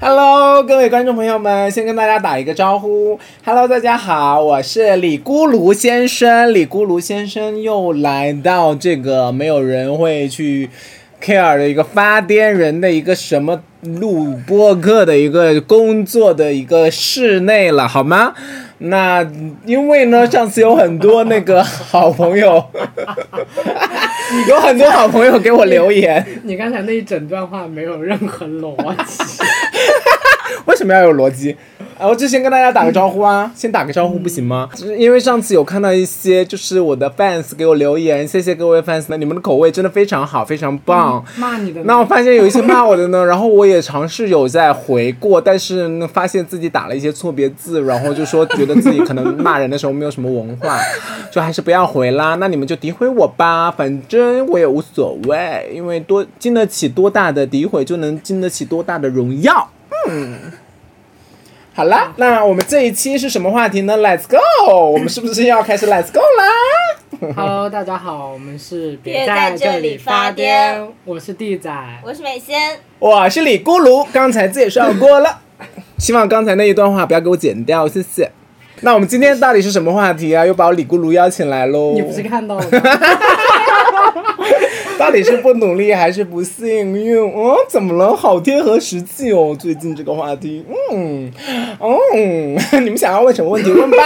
Hello，各位观众朋友们，先跟大家打一个招呼。Hello，大家好，我是李咕噜先生。李咕噜先生又来到这个没有人会去 care 的一个发癫人的一个什么录播课的一个工作的一个室内了，好吗？那因为呢，上次有很多那个好朋友，有很多好朋友给我留言，你刚才那一整段话没有任何逻辑。为什么要有逻辑？啊，我就先跟大家打个招呼啊，先打个招呼不行吗？就是因为上次有看到一些就是我的 fans 给我留言，谢谢各位 fans，那你们的口味真的非常好，非常棒。骂你的，那我发现有一些骂我的呢，然后我也尝试有在回过，但是呢，发现自己打了一些错别字，然后就说觉得自己可能骂人的时候没有什么文化，就还是不要回啦。那你们就诋毁我吧，反正我也无所谓，因为多经得起多大的诋毁，就能经得起多大的荣耀。嗯。好啦，那我们这一期是什么话题呢？Let's go！我们是不是要开始 Let's go 啦？Hello，大家好，我们是别在这里发癫，我是地仔。我是美仙，我是李咕噜，刚才介绍过了，希望刚才那一段话不要给我剪掉，谢谢。那我们今天到底是什么话题啊？又把我李咕噜邀请来喽。你不是看到了吗？到底是不努力还是不幸运？哦，怎么了？好贴合实际哦，最近这个话题，嗯，哦，你们想要问什么问题？问吧，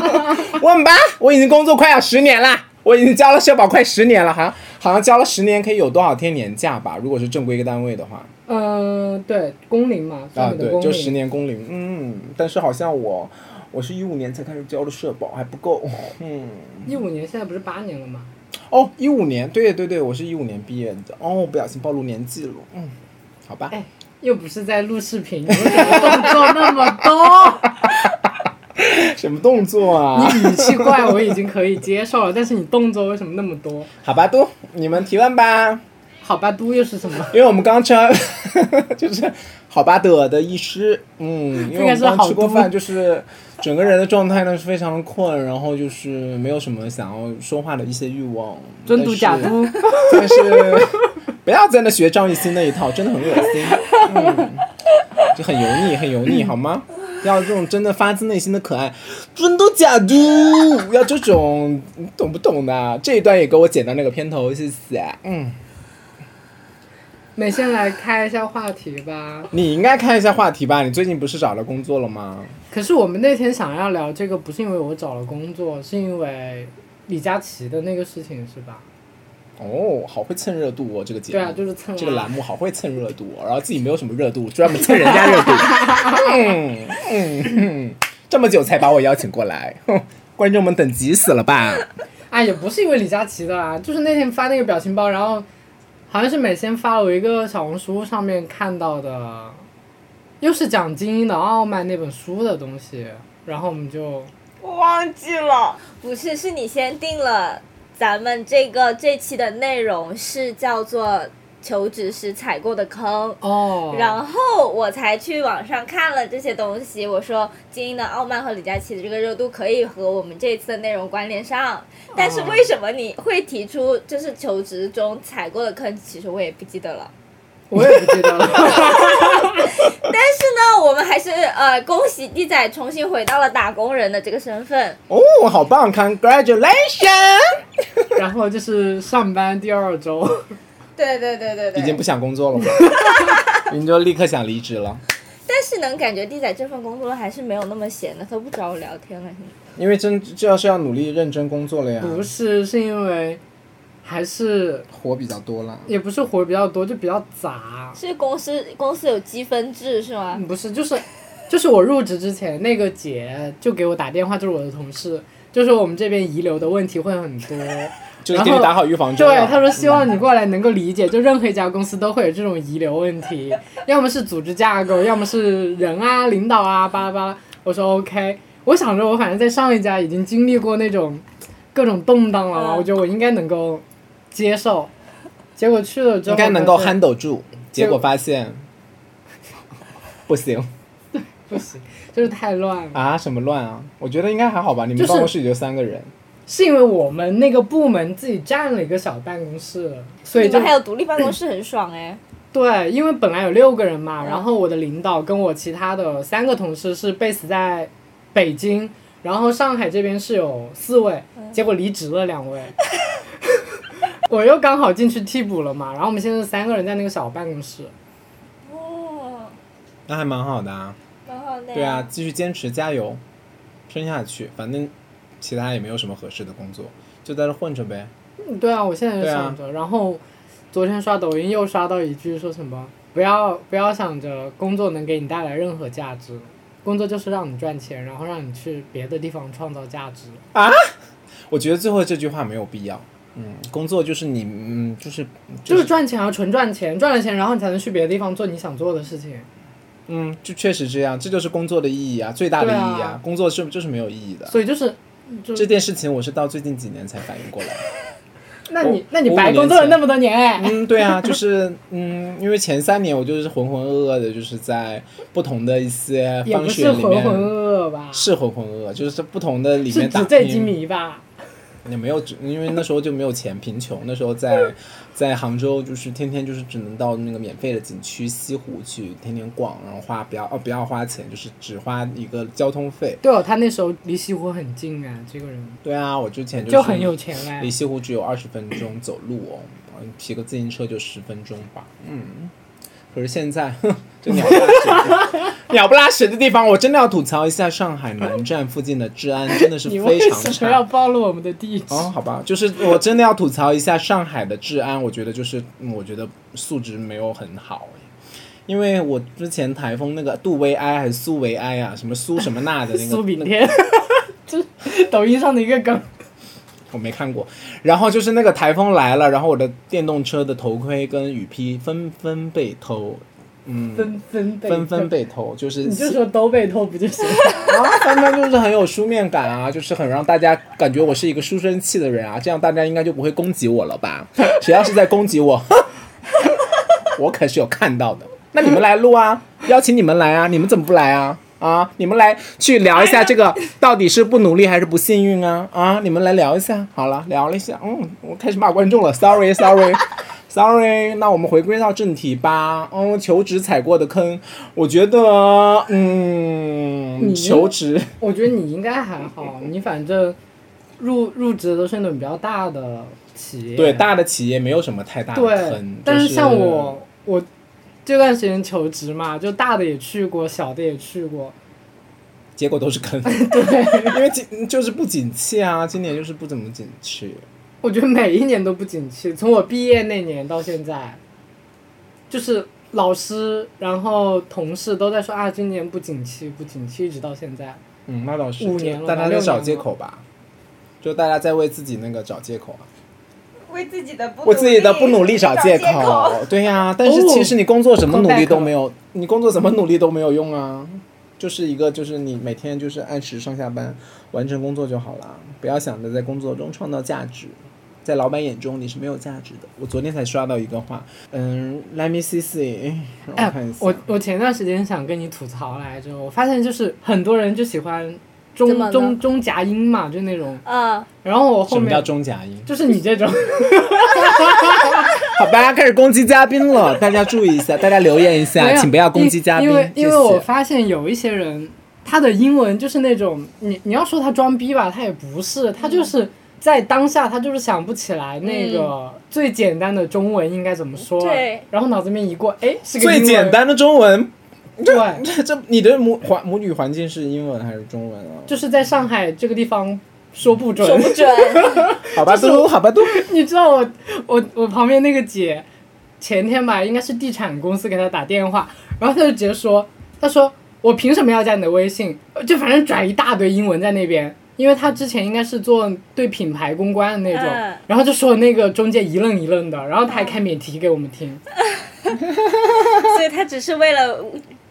问吧。我已经工作快要十年了，我已经交了社保快十年了，好像好像交了十年可以有多少天年假吧？如果是正规一个单位的话，嗯、对，工龄嘛，啊，对。就十年工龄，嗯，但是好像我我是一五年才开始交的社保，还不够，嗯。一五年现在不是八年了吗？哦，一五年，对对对，我是一五年毕业的。哦，不小心暴露年纪了。嗯，好吧。哎又不是在录视频，为什么动作那么多？什么动作啊？你语气怪我已经可以接受了，但是你动作为什么那么多？好吧，都你们提问吧。好吧，嘟又是什么？因为我们刚吃完，就是好吧的的意思，嗯，因为我们刚吃过饭，就是整个人的状态呢是非常的困，然后就是没有什么想要说话的一些欲望。真嘟假嘟，但是不要在那学张艺兴那一套，真的很恶心，嗯，就很油腻，很油腻，好吗？要这种真的发自内心的可爱，尊嘟假嘟？要这种，你懂不懂的？这一段也给我剪到那个片头，谢谢。嗯，美先来开一下话题吧。你应该开一下话题吧？你最近不是找了工作了吗？可是我们那天想要聊这个，不是因为我找了工作，是因为李佳琦的那个事情，是吧？哦，好会蹭热度哦，这个节目。对啊，就是蹭、啊、这个栏目好会蹭热度、哦，然后自己没有什么热度，专门蹭人家热度。嗯嗯嗯，这么久才把我邀请过来，哼，观众们等急死了吧？哎，也不是因为李佳琦的啦，就是那天发那个表情包，然后好像是每天发了我一个小红书上面看到的，又是讲精英的傲慢那本书的东西，然后我们就我忘记了，不是，是你先定了。咱们这个这期的内容是叫做求职时踩过的坑哦，然后我才去网上看了这些东西。我说精英的傲慢和李佳琦的这个热度可以和我们这一次的内容关联上，但是为什么你会提出就是求职中踩过的坑？其实我也不记得了。我也不记得了。但是呢，我们还是呃，恭喜地仔重新回到了打工人的这个身份。哦，好棒，Congratulations！然后就是上班第二周。对对对对对。已经不想工作了吗？你就立刻想离职了。但是能感觉地仔这份工作还是没有那么闲的，他不找我聊天了。因为真这要是要努力认真工作了呀。不是，是因为。还是活比较多了，也不是活比较多，就比较杂。是公司公司有积分制是吗？不是，就是就是我入职之前，那个姐就给我打电话，就是我的同事，就说我们这边遗留的问题会很多，就是给你打好预防针。对，他说希望你过来能够理解，就任何一家公司都会有这种遗留问题，要么是组织架构，要么是人啊、领导啊，巴拉巴拉。我说 OK，我想着我反正在上一家已经经历过那种各种动荡了嘛，嗯我觉得我应该能够。接受，结果去了之后应该能够 handle 住，结果发现不行，不行，就是太乱了啊！什么乱啊？我觉得应该还好吧，你们办公室也就三个人，是因为我们那个部门自己占了一个小办公室，所以就还有独立办公室，很爽哎。对，因为本来有六个人嘛，嗯然后我的领导跟我其他的三个同事是 base 在北京，然后上海这边是有四位，嗯结果离职了两位，我又刚好进去替补了嘛，然后我们现在三个人在那个小办公室。哦，那还蛮好的啊。蛮好的。对啊，继续坚持，加油，撑下去。反正其他也没有什么合适的工作，就在这混着呗。嗯对啊，我现在就想着，然后昨天刷抖音又刷到一句说什么，不要不要想着工作能给你带来任何价值，工作就是让你赚钱，然后让你去别的地方创造价值。啊我觉得最后这句话没有必要。嗯，工作就是你，嗯，就是就是赚钱啊，纯赚钱，赚了钱，然后你才能去别的地方做你想做的事情。嗯，就确实这样，这就是工作的意义啊，最大的意义对啊工作是就是没有意义的。所以就是，就这件事情我是到最近几年才反应过来。那你那你白工作了那么多年哎，嗯，对啊，就是嗯，因为前三年我就是浑浑噩噩的，就是在不同的一些也不是方式里浑浑面噩噩吧？是浑浑噩噩，就是在不同的里面打纸醉金拼。迷吧？也没有只，因为那时候就没有钱，贫穷。那时候在在杭州，就是天天就是只能到那个免费的景区西湖去天天逛，然后花不要哦不要花钱，就是只花一个交通费。对哦，他那时候离西湖很近啊，这个人对啊，我之前就很有钱哎离。西湖只有二十分钟走路哦，嗯骑个自行车就十分钟吧。嗯，可是现在，鸟不拉屎的，鸟不拉屎的地方，我真的要吐槽一下上海南站附近的治安，真的是你为非常什么要。暴露我们的地址？哦，好吧，就是我真的要吐槽一下上海的治安，我觉得就是嗯我觉得素质没有很好因为我之前台风那个杜维埃还是苏维埃啊，什么苏什么娜的那个 苏炳添，就是抖音上的一个梗。我没看过。然后就是那个台风来了，然后我的电动车的头盔跟雨披纷纷被偷，嗯，纷纷被纷纷被偷，就是你就说都被偷不就行了？啊，纷纷就是很有书面感啊，就是很让大家感觉我是一个书生气的人啊，这样大家应该就不会攻击我了吧？谁要是在攻击我，我可是有看到的。那你们来录啊，邀请你们来啊，你们怎么不来啊？啊，你们来去聊一下这个到底是不努力还是不幸运啊？啊，你们来聊一下。好了，聊了一下，嗯，我开始骂观众了，sorry，sorry。Sorry，那我们回归到正题吧。嗯，求职踩过的坑，我觉得，嗯，你求职，我觉得你应该还好，你反正入入职都是那种比较大的企业。对大的企业没有什么太大的对坑，但是像我，我这段时间求职嘛，就大的也去过，小的也去过。结果都是坑。对，因为今就是不景气啊，今年就是不怎么景气。我觉得每一年都不景气，从我毕业那年到现在，就是老师，然后同事都在说啊，今年不景气，不景气，一直到现在。嗯，那倒是，五年了吧大家在找借口吧，就大家在为自己那个找借口啊，为自己的不为自己的不努力找借借口。对呀、但是哦其实你工作怎么努力都没有，你工作怎么努力都没有用啊。就是一个，就是你每天就是按时上下班，完成工作就好了，不要想着在工作中创造价值，在老板眼中你是没有价值的。我昨天才刷到一个话，嗯，Let me see see，我哎看一下，，我我前段时间想跟你吐槽来着，我发现就是很多人就喜欢中中中夹音嘛，就那种。嗯，然后我后面什么叫面中夹音？就是你这种，好吧，开始攻击嘉宾了，大家注意一下，大家留言一下，请不要攻击嘉宾，因因为因为我发现有一些人，他的英文就是那种，你你要说他装逼吧，他也不是，他就是在当下他就是想不起来那个最简单的中文应该怎么说，对，然后脑子里面一过，哎，是个最英文。简，单的中文，对，这这你的母环母语环境是英文还是中文啊？就是在上海这个地方说不准。说，不准。好吧，都好吧，都 你知道我我我旁边那个姐，前天吧，应该是地产公司给她打电话，然后她就直接说，她说我凭什么要加你的微信？就反正转一大堆英文在那边，因为他之前应该是做对品牌公关的那种，嗯然后就说那个中介一愣一愣的，然后他还开免提给我们听，所以他只是为了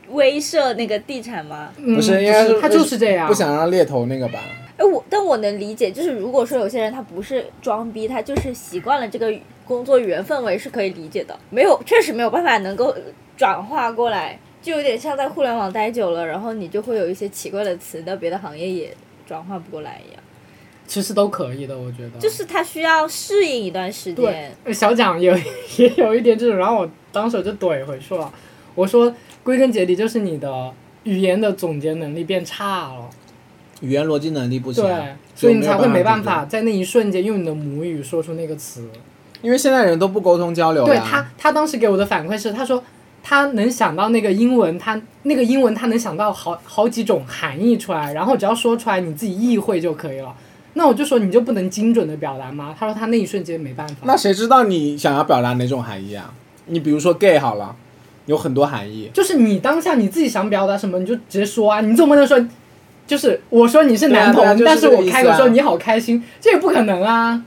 威慑那个地产吗？嗯、不是应该是他就是这样，不想让猎头那个吧？哎，我但我能理解，就是如果说有些人他不是装逼，他就是习惯了这个工作语言氛围是可以理解的，没有确实没有办法能够转化过来，就有点像在互联网待久了，然后你就会有一些奇怪的词到别的行业也转化不过来一样。其实都可以的，我觉得。就是他需要适应一段时间。，呃小蒋有 也有一点这种，然后我当时我就怼回去了，我说归根结底就是你的语言的总结能力变差了，语言逻辑能力不行，对，所以你才会没办法在那一瞬间用你的母语说出那个词。因为现在人都不沟通交流呀对他，他当时给我的反馈是，他说他能想到那个英文，他那个英文他能想到好好几种含义出来，然后只要说出来你自己意会就可以了。那我就说你就不能精准的表达吗？他说他那一瞬间没办法。那谁知道你想要表达哪种含义啊？你比如说 gay 好了，有很多含义。就是你当下你自己想表达什么，你就直接说啊，你总不能说，就是我说你是男同，啊啊就是但是我开口说你好开心，这也不可能啊，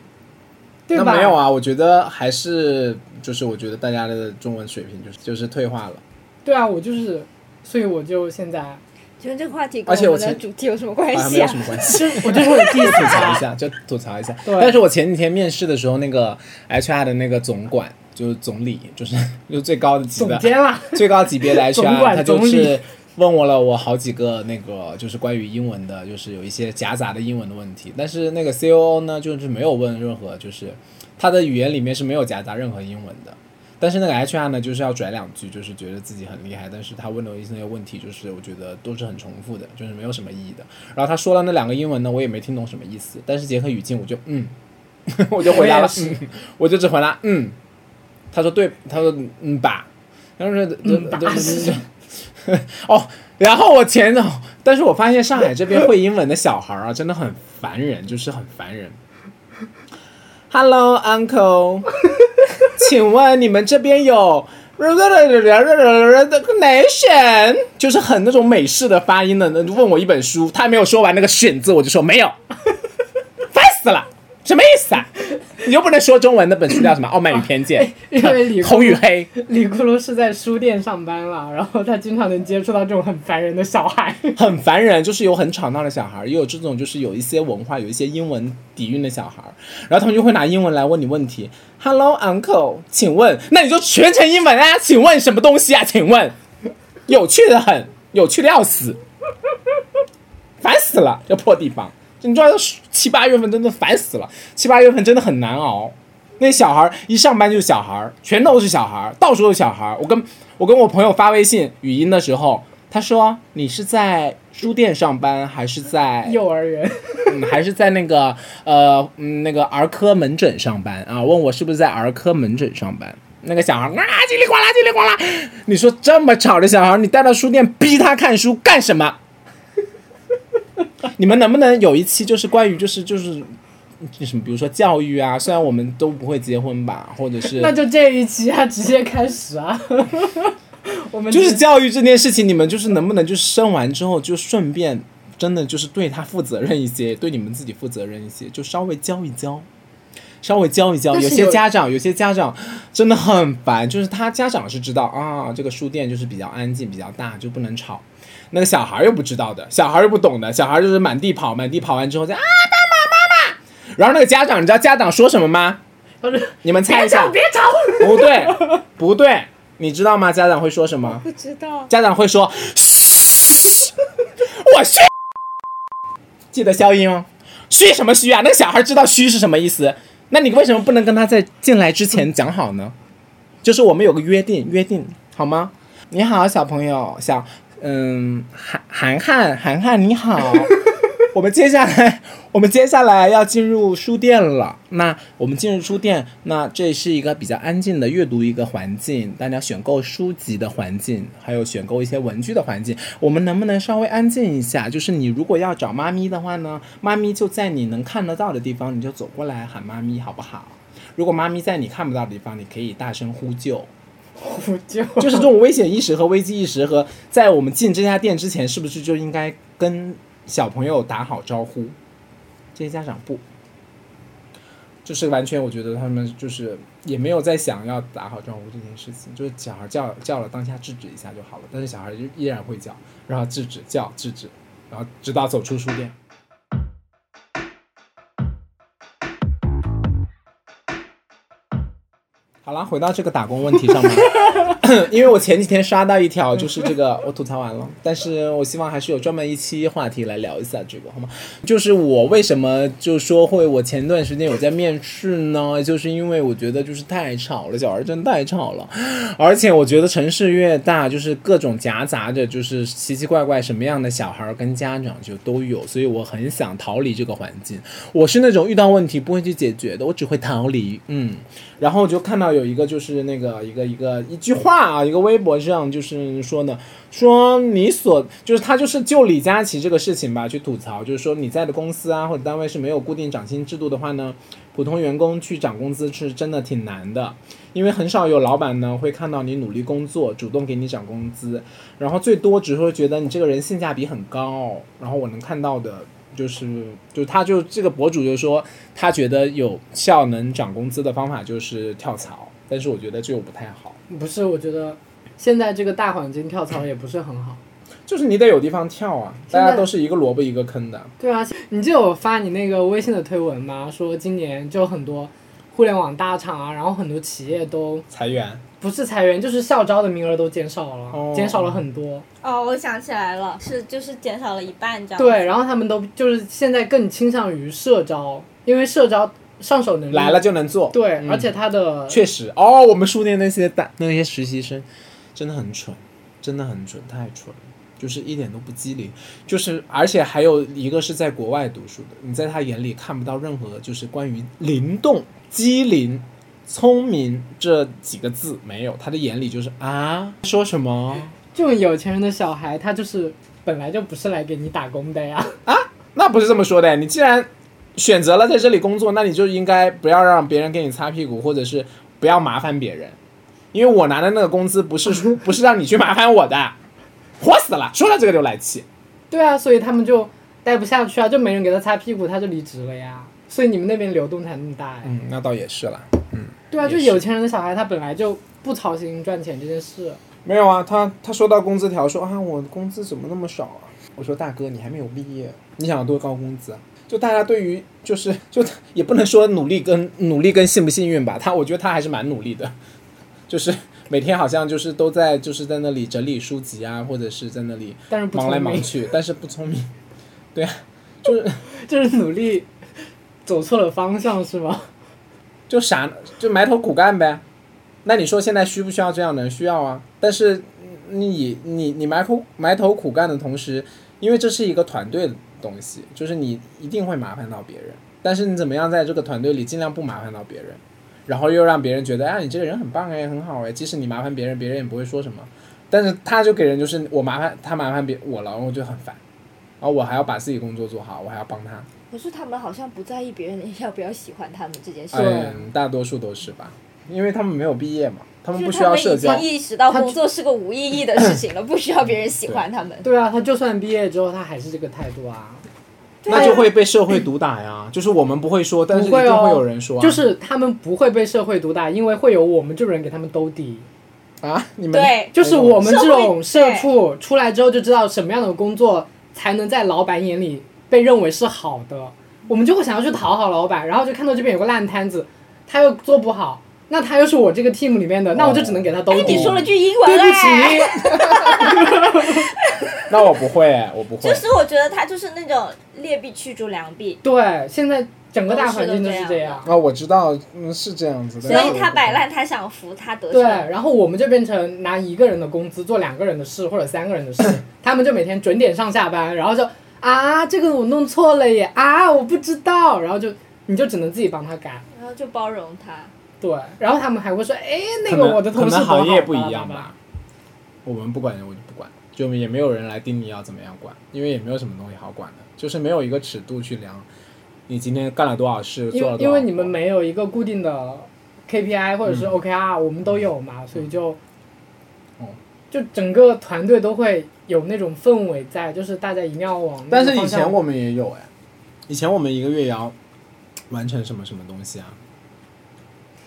对吧？没有啊，我觉得还是就是我觉得大家的中文水平就是就是退化了。对啊，我就是，所以我就现在觉得这个话题跟而且我的主题有什么关系啊有什？么关系。我就会 diss 吐槽一，下，就吐槽一下。对 但是我前几天面试的时候，那个 HR 的那个总管，就是总理，就是就最高的级总的监啦，最高级别的 总 HR，他就是问我了我好几个那个就是关于英文的，就是有一些夹杂的英文的问题。但是那个 COO 呢，就是没有问任何，就是他的语言里面是没有夹杂任何英文的。但是那个 HR 呢，就是要拽两句，就是觉得自己很厉害，但是他问的一些问题，就是我觉得都是很重复的，就是没有什么意义的。然后他说了那两个英文呢，我也没听懂什么意思，但是结合语境，我就嗯，我就回答了我就只回答嗯。他说对，他说嗯吧，然后说嗯吧对对对 哦，然后我前头，但是我发现上海这边会英文的小孩啊，真的很烦人，就是很烦人。Hello, Uncle，请问你们这边有 nation，就是很那种美式的发音的。问我一本书，他还没有说完那个选字，我就说没有，烦死了，什么意思啊？你又不能说中文，那本书叫什么？《傲慢与偏见因为 李》，红与黑。李咕噜是在书店上班了，然后他经常能接触到这种很烦人的小孩。很烦人，就是有很吵闹的小孩，也有这种就是有一些文化、有一些英文底蕴的小孩，然后他们就会拿英文来问你问题。Hello, uncle，请问，那你就全程英文啊？请问什么东西啊？请问，有趣的很，有趣的要死，烦死了，这破地方。你知道七八月份真的烦死了，七八月份真的很难熬。那小孩一上班就是小孩，全都是小孩，到处都是小孩。我跟我跟我朋友发微信语音的时候，他说你是在书店上班还是在幼儿园，嗯还是在那个呃嗯那个儿科门诊上班啊？问我是不是在儿科门诊上班？那个小孩啊叽里呱啦叽里呱啦，你说这么吵的小孩，你带到书店逼他看书干什么？你们能不能有一期就是关于就是就是什么，比如说教育啊？虽然我们都不会结婚吧，或者是 那就这一期啊，直接开始啊。我们就是教育这件事情，你们就是能不能就是生完之后就顺便真的就是对他负责任一些，对你们自己负责任一些，就稍微教一教，稍微教一教。有些家长，有些家长真的很烦，就是他家长是知道啊，这个书店就是比较安静、比较大，就不能吵。那个小孩又不知道的，小孩又不懂的，小孩就是满地跑，满地跑完之后再啊，爸爸妈妈。然后那个家长，你知道家长说什么吗？你们猜一下吵，，别吵。不对，不对，你知道吗？家长会说什么？不知道，家长会说：“嘘，我嘘。”记得消音哦。嘘什么嘘啊？那个小孩知道嘘是什么意思，那你为什么不能跟他在进来之前讲好呢？就是我们有个约定，约定好吗？你好，小朋友，小嗯，涵涵涵涵，你好。我们接下来，我们接下来要进入书店了。那我们进入书店，那这是一个比较安静的阅读一个环境，大家选购书籍的环境，还有选购一些文具的环境。我们能不能稍微安静一下？就是你如果要找妈咪的话呢，妈咪就在你能看得到的地方，你就走过来喊妈咪，好不好？如果妈咪在你看不到的地方，你可以大声呼救。呼救，就是这种危险意识和危机意识和在我们进这家店之前，是不是就应该跟小朋友打好招呼？这些家长不，就是完全我觉得他们就是也没有在想要打好招呼这件事情，就是小孩叫叫了当下制止一下就好了，但是小孩就依然会叫，然后制止叫制止，然后直到走出书店。好了，回到这个打工问题上面，因为我前几天刷到一条，就是这个 我吐槽完了，但是我希望还是有专门一期话题来聊一下这个，好吗？就是我为什么就说会，我前段时间有在面试呢？就是因为我觉得就是太吵了，小孩真的太吵了，而且我觉得城市越大，就是各种夹杂着，就是奇奇怪怪什么样的小孩跟家长就都有，所以我很想逃离这个环境。我是那种遇到问题不会去解决的，我只会逃离，嗯。然后我就看到有一个就是那个一个一个一句话啊，一个微博上就是说呢，说你所就是他就是就李佳琦这个事情吧去吐槽，就是说你在的公司啊或者单位是没有固定涨薪制度的话呢，普通员工去涨工资是真的挺难的，因为很少有老板呢会看到你努力工作，主动给你涨工资，然后最多只会觉得你这个人性价比很高，然后我能看到的。就是，就他就这个博主就说，他觉得有效能涨工资的方法就是跳槽，但是我觉得这又不太好。不是，我觉得现在这个大环境跳槽也不是很好。就是你得有地方跳啊，大家都是一个萝卜一个坑的。对啊，你就有发你那个微信的推文吗？说今年就很多互联网大厂啊，然后很多企业都裁员。不是裁员，就是校招的名额都减少了，减少了很多。哦，我想起来了，是就是减少了一半这样。对，然后他们都就是现在更倾向于社招，因为社招上手能力来了就能做。对，而且他的确实哦，我们书店那些大那些实习生真的很蠢，真的很蠢，太蠢了，就是一点都不机灵，就是而且还有一个是在国外读书的，你在他眼里看不到任何就是关于灵动、机灵。聪明这几个字没有，他的眼里就是啊，说什么？这种有钱人的小孩，他就是本来就不是来给你打工的呀。啊，那不是这么说的。你既然选择了在这里工作，那你就应该不要让别人给你擦屁股，或者是不要麻烦别人。因为我拿的那个工资不是 不是让你去麻烦我的，活死了。说到这个就来气。对啊，所以他们就待不下去啊，就没人给他擦屁股，他就离职了呀。所以你们那边流动才那么大呀。嗯，那倒也是了。嗯对啊，就有钱人的小孩，他本来就不操心赚钱这件事。没有啊，他他收到工资条说啊，我工资怎么那么少啊？我说大哥，你还没有毕业，你想要多高工资啊？就大家对于就是 就也不能说努力跟努力跟幸不幸运吧，他我觉得他还是蛮努力的，就是每天好像就是都在就是在那里整理书籍啊，或者是在那里忙来忙去，但是不聪明。对啊，就是 就是努力走错了方向是吗？就啥就埋头苦干呗，那你说现在需不需要这样的人？需要啊。但是你你你埋头埋头苦干的同时，因为这是一个团队的东西，就是你一定会麻烦到别人。但是你怎么样在这个团队里尽量不麻烦到别人，然后又让别人觉得啊你这个人很棒哎很好哎，即使你麻烦别人，别人也不会说什么。但是他就给人就是我麻烦他麻烦别我了，我就很烦，然后我还要把自己工作做好，我还要帮他。可是他们好像不在意别人要不要喜欢他们这件事。嗯，大多数都是吧，因为他们没有毕业嘛，他们不需要社交。已经意识到工作是个无意义的事情了，不需要别人喜欢他们。对啊，他就算毕业之后，他还是这个态度啊。那就会被社会毒打呀，就是我们不会说，但是一定会有人说。就是他们不会被社会毒打，因为会有我们这种人给他们兜底。啊，你们对，就是我们这种社畜出来之后就知道什么样的工作才能在老板眼里。被认为是好的，我们就会想要去讨好老板，然后就看到这边有个烂摊子，他又做不好，那他又是我这个 team 里面的，那我就只能给他兜底。你说了句英文，对不起。那我不会，我不会。就是我觉得他就是那种劣币驱逐良币。对，现在整个大环境就是这样。啊，我知道，嗯，是这样子的。所以他摆烂，他想扶他得。对，然后我们就变成拿一个人的工资做两个人的事或者三个人的事，他们就每天准点上下班，然后就。啊，这个我弄错了耶！啊，我不知道，然后就你就只能自己帮他改，然后就包容他。对，然后他们还会说，哎，那个我的同事行业不一样吧？我们不管，我就不管，就也没有人来盯你要怎么样管，因为也没有什么东西好管的，就是没有一个尺度去量你今天干了多少事，做了多少。因为你们没有一个固定的 KPI 或者是 OKR，我们都有嘛，所以就，哦，就整个团队都会。有那种氛围在，就是大家一定要往。但是以前我们也有哎，以前我们一个月也要完成什么什么东西啊？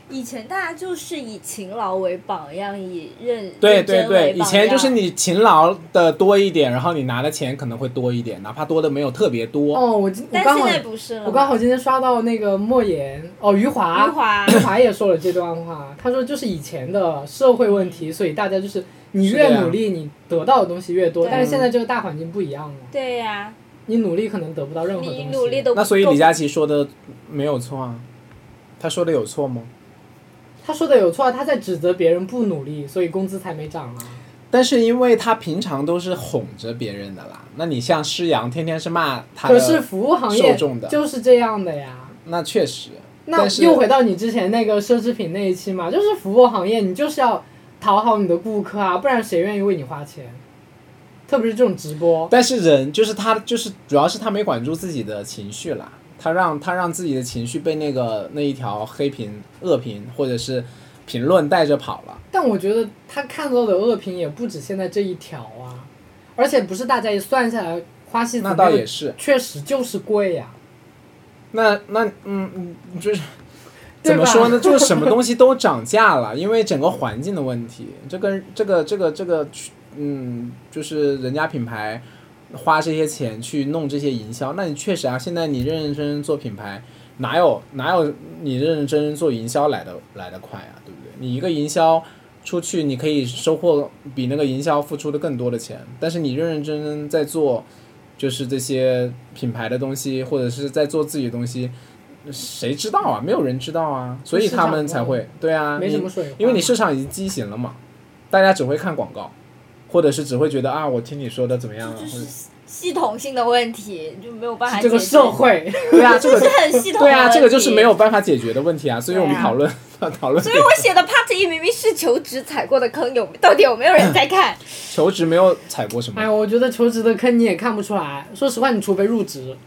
以前大家就是以勤劳为榜样，以认对对对，以前就是你勤劳的多一点，然后你拿的钱可能会多一点，哪怕多的没有特别多。哦，我今我但刚好现在不是了。我刚好今天刷到那个莫言哦，余华，余华余华也说了这段话，他说就是以前的社会问题，所以大家就是你越努力，你得到的东西越多，但是现在这个大环境不一样了，对呀、你努力可能得不到任何东西。你努力都那所以李佳琦说的没有错啊，他说的有错吗？他说的有错啊，他在指责别人不努力，所以工资才没涨啊。但是因为他平常都是哄着别人的啦，那你像施洋天天是骂他的，可是服务行业受众的就是这样的呀。那确实，那但是又回到你之前那个奢侈品那一期嘛，就是服务行业，你就是要讨好你的顾客啊，不然谁愿意为你花钱？特别是这种直播，但是人就是他，就是主要是他没管住自己的情绪啦，他让他让自己的情绪被那个那一条黑屏、恶评或者是评论带着跑了。但我觉得他看到的恶评也不止现在这一条啊，而且不是大家一算下来，花西子那倒也是，确实就是贵呀、那那嗯嗯，就是怎么说呢？就是什么东西都涨价了，因为整个环境的问题。这跟这个这个这个，嗯，就是人家品牌花这些钱去弄这些营销，那你确实啊，现在你认认真真做品牌，哪有哪有你认认真真做营销来的来的快啊？对不对？你一个营销出去，你可以收获比那个营销付出的更多的钱，但是你认认真真在做。就是这些品牌的东西，或者是在做自己的东西，谁知道啊？没有人知道啊，所以他们才会对啊，没什么水因为你市场已经畸形了嘛，大家只会看广告，或者是只会觉得啊，我听你说的怎么样啊？或者系统性的问题就没有办法是这个解决社会，对啊，这个是很系统的对啊，这个就是没有办法解决的问题啊，所以我们讨论 讨论所以我写的 Part 一明明是求职踩过的坑，有到底有没有人在看？求职没有踩过什么哎，呀，我觉得求职的坑你也看不出来。说实话，你除非入职，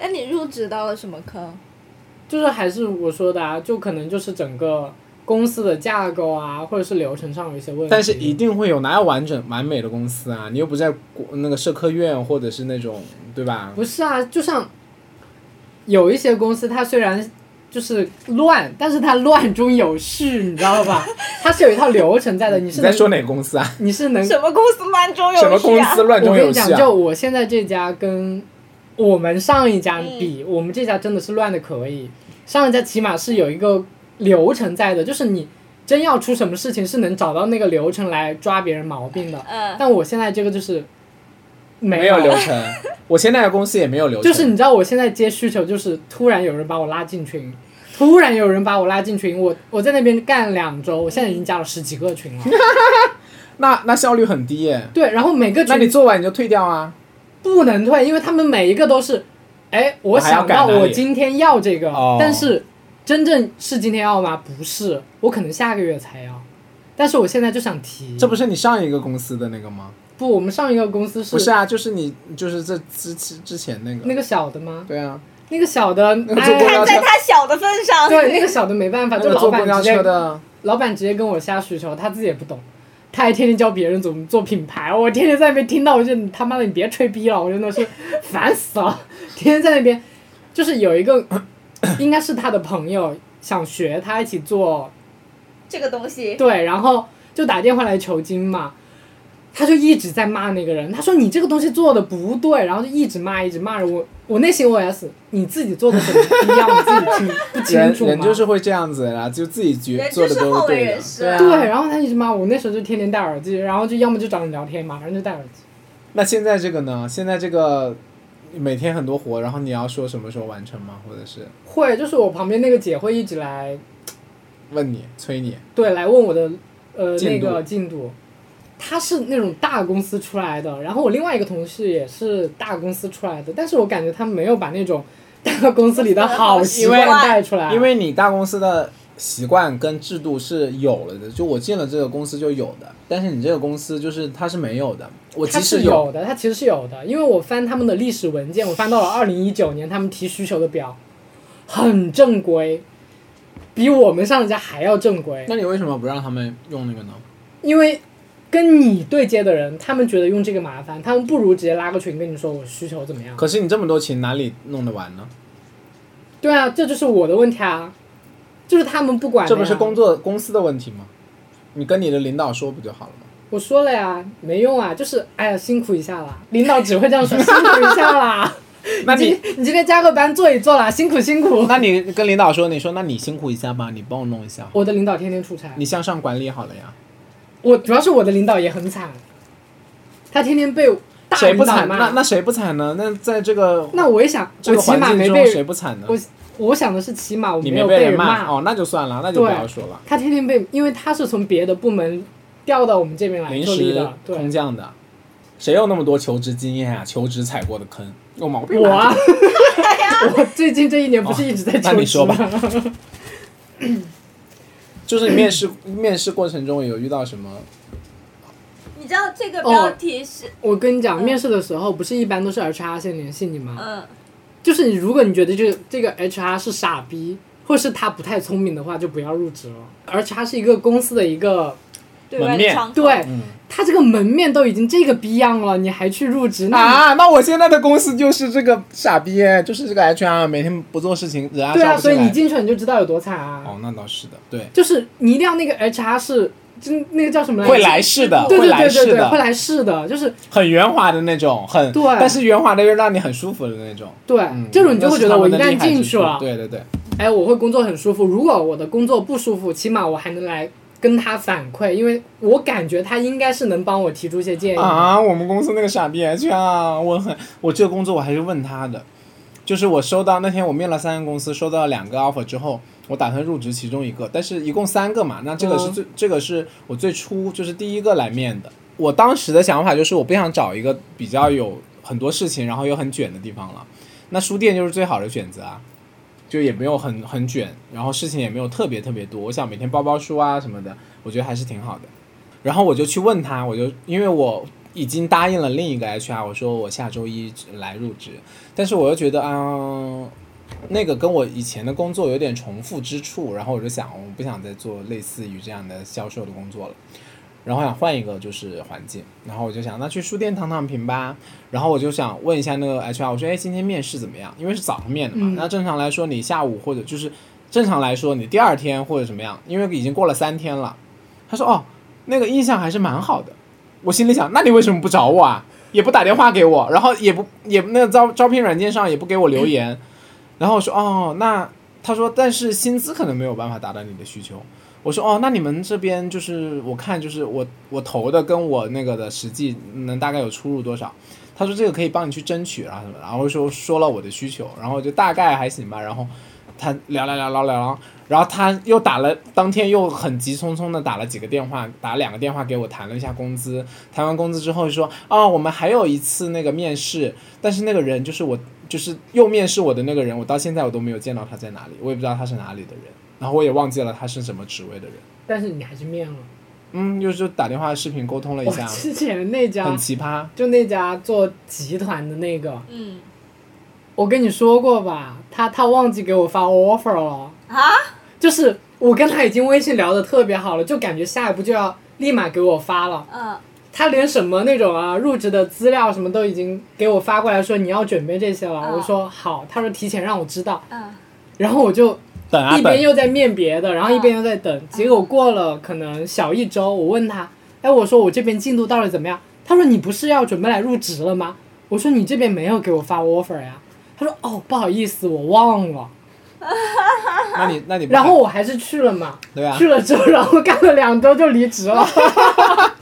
那你入职到了什么坑？就是还是我说的啊，就可能就是整个公司的架构啊，或者是流程上有一些问题。但是一定会有，哪有完整完美的公司啊？你又不在国那个社科院或者是那种对吧？不是啊，就像有一些公司，它虽然就是乱，但是它乱中有序，你知道吧？它是有一套流程在的。你你是能，在说哪个公司啊？你是能什么公司乱中有序、啊？什么公司乱我跟你讲？就我现在这家跟我们上一家比，我们这家真的是乱的可以。上一家起码是有一个流程在的，就是你真要出什么事情，是能找到那个流程来抓别人毛病的。嗯，但我现在这个就是没有流程，我现在的公司也没有流程。就是你知道，我现在接需求，就是突然有人把我拉进群，突然有人把我拉进群，我我在那边干两周，我现在已经加了十几个群了。那那效率很低耶。对，然后每个那你做完你就退掉啊？不能退，因为他们每一个都是，哎，我想到我今天要这个，哦但是真正是今天要吗？不是，我可能下个月才要。但是我现在就想提，这不是你上一个公司的那个吗？不，我们上一个公司是不是啊，就是你就是这之之之前那个。那个小的吗？对啊，那个小的，哎，看在他小的份上，对，那个小的没办法，就老个坐公交板直接车的，老板直接跟我瞎需求，他自己也不懂，他还天天教别人怎么做品牌，我天天在那边听到，我就你他妈的你别吹逼了，我真的是 烦死了，天天在那边，就是有一个 应该是他的朋友想学他一起做，这个东西，对，然后就打电话来求经嘛。他就一直在骂那个人，他说你这个东西做的不对，然后就一直骂，一直骂着。我我内心 OS，你自己做的怎么不一样，你自己清不清人楚吗？人就是会这样子啦，就自己觉人做的都是对对啊。对，然后他一直骂我，那时候就天天戴耳机，然后就要么就找人聊天嘛，反正就戴耳机。那现在这个呢？现在这个每天很多活，然后你要说什么时候完成吗？或者是会，就是我旁边那个姐会一直来，问你、催你？对，来问我的呃那个进度。她是那种大公司出来的，然后我另外一个同事也是大公司出来的，但是我感觉他没有把那种大公司里的好习惯带出来。因为你大公司的习惯跟制度是有了的，就我进了这个公司就有的，但是你这个公司就是它是没有的。我它即使是有的，它其实是有的，因为我翻他们的历史文件，我翻到了二零一九年他们提需求的表，很正规，比我们上一家还要正规。那你为什么不让他们用那个呢？因为跟你对接的人，他们觉得用这个麻烦，他们不如直接拉个群跟你说我需求怎么样。可是你这么多群哪里弄得完呢？对啊，这就是我的问题啊。就是他们不管的。这不是工作公司的问题吗？你跟你的领导说不就好了吗？我说了呀，没用啊，就是哎呀，辛苦一下啦。领导只会这样说，辛苦一下啦。那你你今天加个班做一做啦，辛苦辛苦。那你跟领导说，你说那你辛苦一下吧，你帮我弄一下，我的领导天天出差，你向上管理好了呀。我主要是我的领导也很惨，他天天被大谁不惨？领导骂。那那谁不惨呢？那在这个那我也想，这个我起环境中码没被谁不惨呢？我我想的是，起码我你没有被人骂。哦，那就算了，那就不要说了。他天天被，因为他是从别的部门调到我们这边来临时空，降的，谁有那么多求职经验啊？求职踩过的坑，有毛病我？啊，我最近这一年不是一直在哦那求职你说吧吗？就是面试面试过程中有遇到什么？你知道这个标题是我跟你讲，面试的时候不是一般都是 HR 先联系你吗？嗯就是你，如果你觉得这个这个 HR 是傻逼，或是他不太聪明的话，就不要入职了。而且他是一个公司的一个，对外门面的窗口，对嗯他这个门面都已经这个逼样了，你还去入职？那啊，那我现在的公司就是这个傻逼，就是这个 HR 每天不做事情，人啊对啊，所以你进去你就知道有多惨啊。哦，那倒是的，对，就是你一定要那个 HR 是，就那个叫什么来着？会来事的，对会对对对对，来事的会，来事的，就是很圆滑的那种，很对但是圆滑的又让你很舒服的那种。对、嗯，这种你就会觉得我一旦进去了，对对对，哎，我会工作很舒服。如果我的工作不舒服，起码我还能来跟他反馈，因为我感觉他应该是能帮我提出一些建议。啊，我们公司那个傻逼 HR，我很，我这个工作我还是问他的，就是我收到那天我面了三个公司，收到了两个 offer 之后，我打算入职其中一个，但是一共三个嘛，那这个是嗯最、这个是我最初就是第一个来面的。我当时的想法就是我不想找一个比较有很多事情，然后又很卷的地方了，那书店就是最好的选择啊。就也没有很很卷，然后事情也没有特别特别多。我想每天包包书啊什么的，我觉得还是挺好的。然后我就去问他，我就因为我已经答应了另一个 HR，我说我下周一来入职，但是我又觉得啊、那个跟我以前的工作有点重复之处，然后我就想，我不想再做类似于这样的销售的工作了。然后想换一个就是环境，然后我就想那去书店躺躺平吧。然后我就想问一下那个 HR，我说哎今天面试怎么样？因为是早上面的嘛，嗯那正常来说你下午或者就是正常来说你第二天或者怎么样，因为已经过了三天了。他说哦那个印象还是蛮好的。我心里想那你为什么不找我啊？也不打电话给我，然后也不也那个招招聘软件上也不给我留言。然后我说哦那他说但是薪资可能没有办法达到你的需求。我说哦，那你们这边就是我看就是我我投的跟我那个的实际能大概有出入多少？他说这个可以帮你去争取，然后什么，然后说说了我的需求，然后就大概还行吧。然后他聊聊聊聊聊，然后他又打了当天又很急匆匆的打了几个电话，打两个电话给我谈了一下工资，谈完工资之后说哦，我们还有一次那个面试，但是那个人就是我就是又面试我的那个人，我到现在我都没有见到他在哪里，我也不知道他是哪里的人。然后我也忘记了他是什么职位的人。但是你还是面了。嗯，就是打电话视频沟通了一下，之前那家很奇葩。就那家做集团的那个，嗯我跟你说过吧，他他忘记给我发 offer 了，啊，就是我跟他已经微信聊的特别好了，就感觉下一步就要立马给我发了。嗯他连什么那种啊入职的资料什么都已经给我发过来，说你要准备这些了。嗯我说好，他说提前让我知道，嗯然后我就等啊，一边又在面别的，然后一边又在等。结果过了可能小一周，我问他，哎，我说我这边进度到底怎么样？他说你不是要准备来入职了吗？我说你这边没有给我发 offer 呀。他说哦，不好意思，我忘了。那你那你然后我还是去了嘛，对啊去，了之后，然后干了两周就离职了。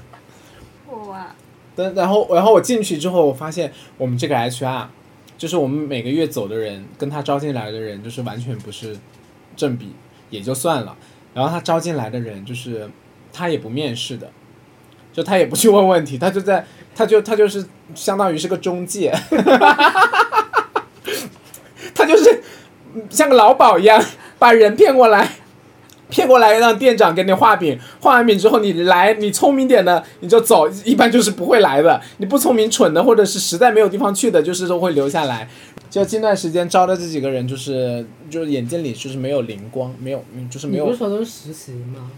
但然后然后我进去之后，我发现我们这个 HR，就是我们每个月走的人跟他招进来的人，就是完全不是正比，也就算了。然后他招进来的人，就是他也不面试的，就他也不去问问题，他就在他就他就是相当于是个中介，他就是像个老鸨一样把人骗过来。骗过来让店长给你画饼，画完饼之后你来，你聪明点的你就走，一般就是不会来的。你不聪明、蠢的，或者是实在没有地方去的，就是都会留下来。就近段时间招的这几个人，就是就是眼睛里就是没有灵光，没有就是没有你不是说都是实习吗？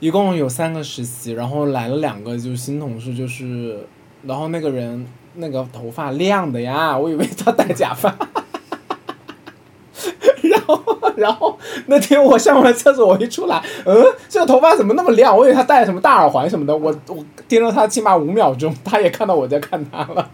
一共有三个实习，然后来了两个就是新同事，就是，然后那个人那个头发亮的呀，我以为他戴假发，然然后那天我上完厕所，我一出来，嗯，这个头发怎么那么亮？我以为他戴了什么大耳环什么的。我我盯着他起码五秒钟，他也看到我在看他了。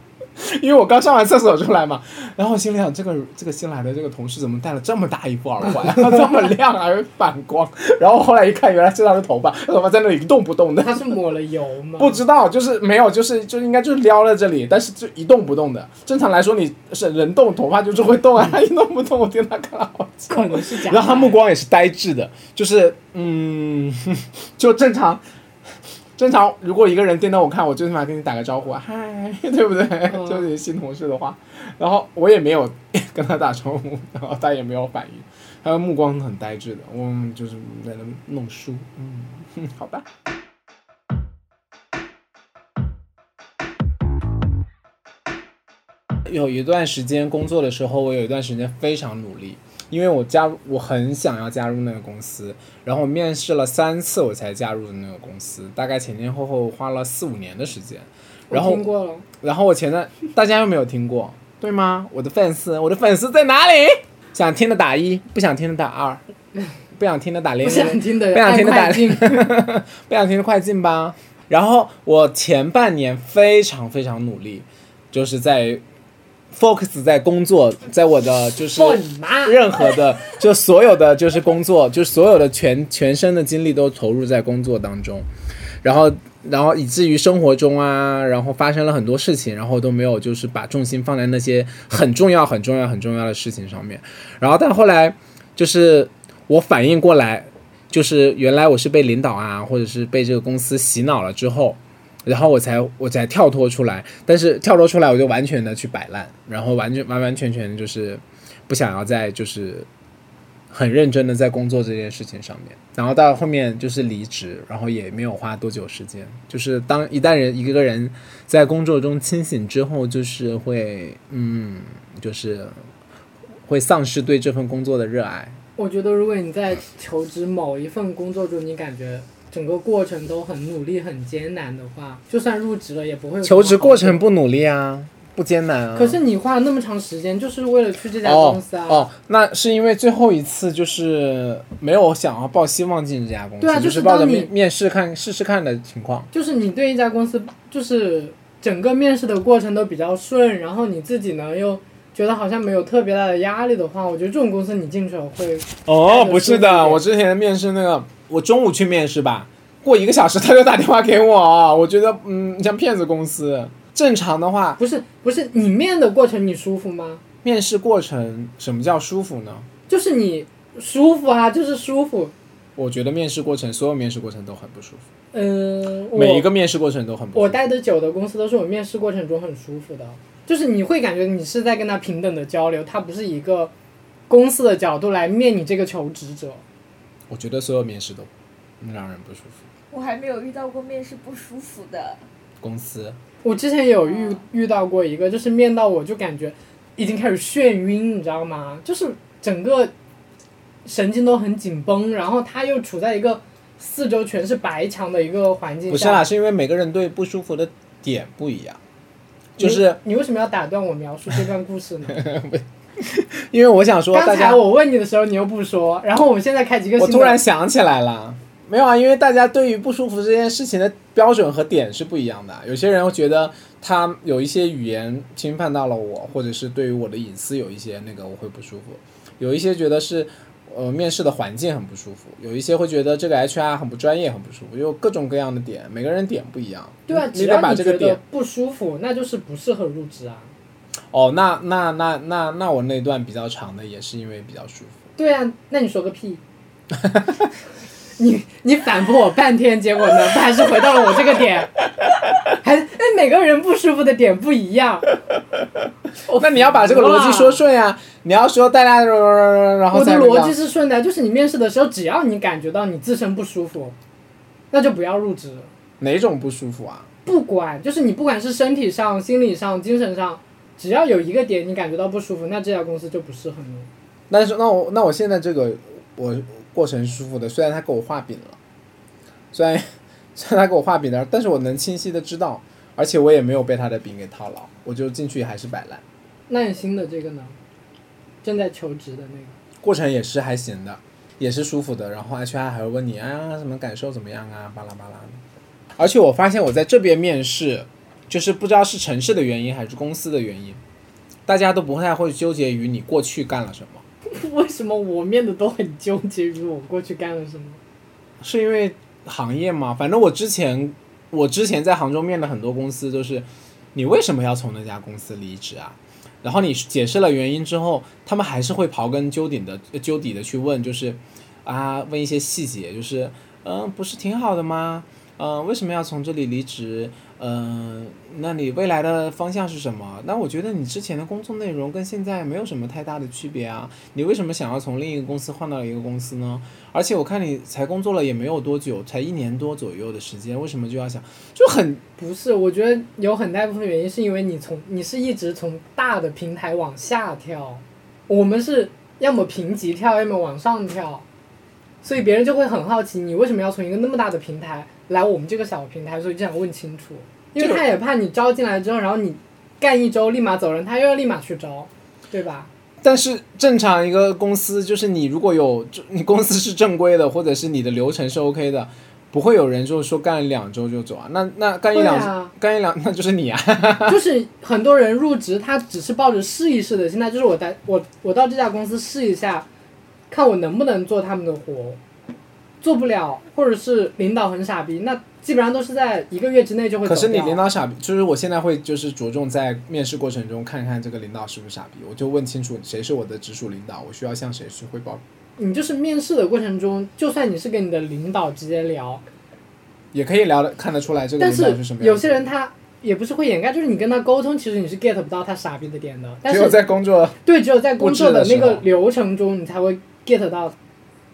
因为我刚上完厕所出来嘛，然后我心里想，这个这个新来的这个同事怎么戴了这么大一副耳环，这么亮还会反光？然后后来一看，原来是他的头发，他头发在那里一动不动的。他是抹了油吗？不知道，就是没有，就是就应该就是撩在这里，但是就一动不动的。正常来说，你是人动，头发就是会动啊，他 一动不动，我盯他看了好久。可能是假的。然后他目光也是呆滞的，就是嗯，就正常。正常，如果一个人盯着我看，我最起码跟你打个招呼啊，嗨，对不对？就是新同事的话，然后我也没有跟他打招呼，然后他也没有反应，他的目光很呆滞的，我就是在那弄书，嗯，好吧。有一段时间工作的时候，我有一段时间非常努力。因为我加入，我很想要加入那个公司，然后我面试了三次，我才加入的那个公司，大概前前后后花了四五年的时间。然后，然后我前段大家又没有听过，对吗？我的粉丝，我的粉丝在哪里？想听的打一，不想听的打二，不想听的打零，不想听的不想听的打进，不想听的快进吧。然后我前半年非常非常努力，就是在。Focus 在工作，在我的就是任何的，就所有的就是工作，就所有的全全身的精力都投入在工作当中，然后然后以至于生活中啊，然后发生了很多事情，然后都没有就是把重心放在那些很重要很重要很重要的事情上面，然后但后来就是我反应过来，就是原来我是被领导啊，或者是被这个公司洗脑了之后。然后我才我才跳脱出来，但是跳脱出来我就完全的去摆烂，然后完全完完全全就是不想要再就是很认真的在工作这件事情上面，然后到后面就是离职，然后也没有花多久时间，就是当一旦人一个人在工作中清醒之后，就是会嗯，就是会丧失对这份工作的热爱。我觉得如果你在求职某一份工作中，你感觉。整个过程都很努力、很艰难的话，就算入职了也不会。求职过程不努力啊，不艰难啊。可是你花了那么长时间，就是为了去这家公司啊。哦，那是因为最后一次就是没有想要抱希望进这家公司，对啊，就是抱着面面试看试试看的情况。就是你对一家公司，就是整个面试的过程都比较顺，然后你自己呢又觉得好像没有特别大的压力的话，我觉得这种公司你进去了会。哦，不是的，我之前面试那个。我中午去面试吧，过一个小时他就打电话给我，我觉得嗯像骗子公司。正常的话不是不是你面的过程你舒服吗？面试过程什么叫舒服呢？就是你舒服啊，就是舒服。我觉得面试过程所有面试过程都很不舒服。嗯，每一个面试过程都很。不我待的久的公司都是我面试过程中很舒服的，就是你会感觉你是在跟他平等的交流，他不是一个公司的角度来面你这个求职者。我觉得所有面试都让人不舒服。我还没有遇到过面试不舒服的公司。我之前有遇遇到过一个，就是面到我就感觉已经开始眩晕，你知道吗？就是整个神经都很紧绷，然后他又处在一个四周全是白墙的一个环境不是啦，是因为每个人对不舒服的点不一样。就是你为什么要打断我描述这段故事呢？因为我想说，刚才我问你的时候，你又不说，然后我们现在开几个。我突然想起来了，没有啊，因为大家对于不舒服这件事情的标准和点是不一样的。有些人会觉得他有一些语言侵犯到了我，或者是对于我的隐私有一些那个，我会不舒服。有一些觉得是呃面试的环境很不舒服，有一些会觉得这个 HR 很不专业，很不舒服，有各种各样的点，每个人点不一样。对啊，只要你觉得不舒服，那就是不适合入职啊。哦，那那那那那我那段比较长的也是因为比较舒服。对啊，那你说个屁！你你反驳我半天，结果呢，不还是回到了我这个点？还那每个人不舒服的点不一样。那你要把这个逻辑说顺呀！你要说大家然后我的逻辑是顺的，就是你面试的时候，只要你感觉到你自身不舒服，那就不要入职。哪种不舒服啊？不管，就是你不管是身体上、心理上、精神上。只要有一个点你感觉到不舒服，那这家公司就不适合你。但是那我那我现在这个我过程舒服的，虽然他给我画饼了，虽然 虽然他给我画饼了，但是我能清晰的知道，而且我也没有被他的饼给套牢，我就进去还是摆烂。那你新的这个呢？正在求职的那个过程也是还行的，也是舒服的。然后 HR 还会问你啊，什么感受怎么样啊，巴拉巴拉的。而且我发现我在这边面试，就是不知道是城市的原因还是公司的原因，大家都不太会纠结于你过去干了什么。为什么我面的都很纠结于我过去干了什么？是因为行业吗？反正我之前我之前在杭州面的很多公司都是，你为什么要从那家公司离职啊？然后你解释了原因之后，他们还是会刨根究底的究底的去问，就是啊问一些细节，就是嗯不是挺好的吗？嗯为什么要从这里离职？嗯，那你未来的方向是什么？那我觉得你之前的工作内容跟现在没有什么太大的区别啊。你为什么想要从另一个公司换到一个公司呢？而且我看你才工作了也没有多久，才一年多左右的时间，为什么就要想就很不是，我觉得有很大一部分原因是因为你从你是一直从大的平台往下跳，我们是要么平级跳，要么往上跳，所以别人就会很好奇你为什么要从一个那么大的平台来我们这个小平台，所以就想问清楚，因为他也怕你招进来之后，然后你干一周立马走人，他又要立马去招，对吧？但是正常一个公司，就是你如果有你公司是正规的，或者是你的流程是 OK 的，不会有人就是说干两周就走啊。那那干一两、啊，干一两，那就是你啊。就是很多人入职，他只是抱着试一试的心态，就是我在我我到这家公司试一下，看我能不能做他们的活，做不了，或者是领导很傻逼，那基本上都是在一个月之内就会。可是你领导傻逼，就是我现在会就是着重在面试过程中看看这个领导是不是傻逼，我就问清楚谁是我的直属领导，我需要向谁去汇报，你就是面试的过程中，就算你是跟你的领导直接聊，也可以聊得看得出来这个但领导是什么样有些人他也不是会掩盖，就是你跟他沟通，其实你是 get 不到他傻逼的点的。但只有在工作对，只有在工作的那个流程中，你才会 get 到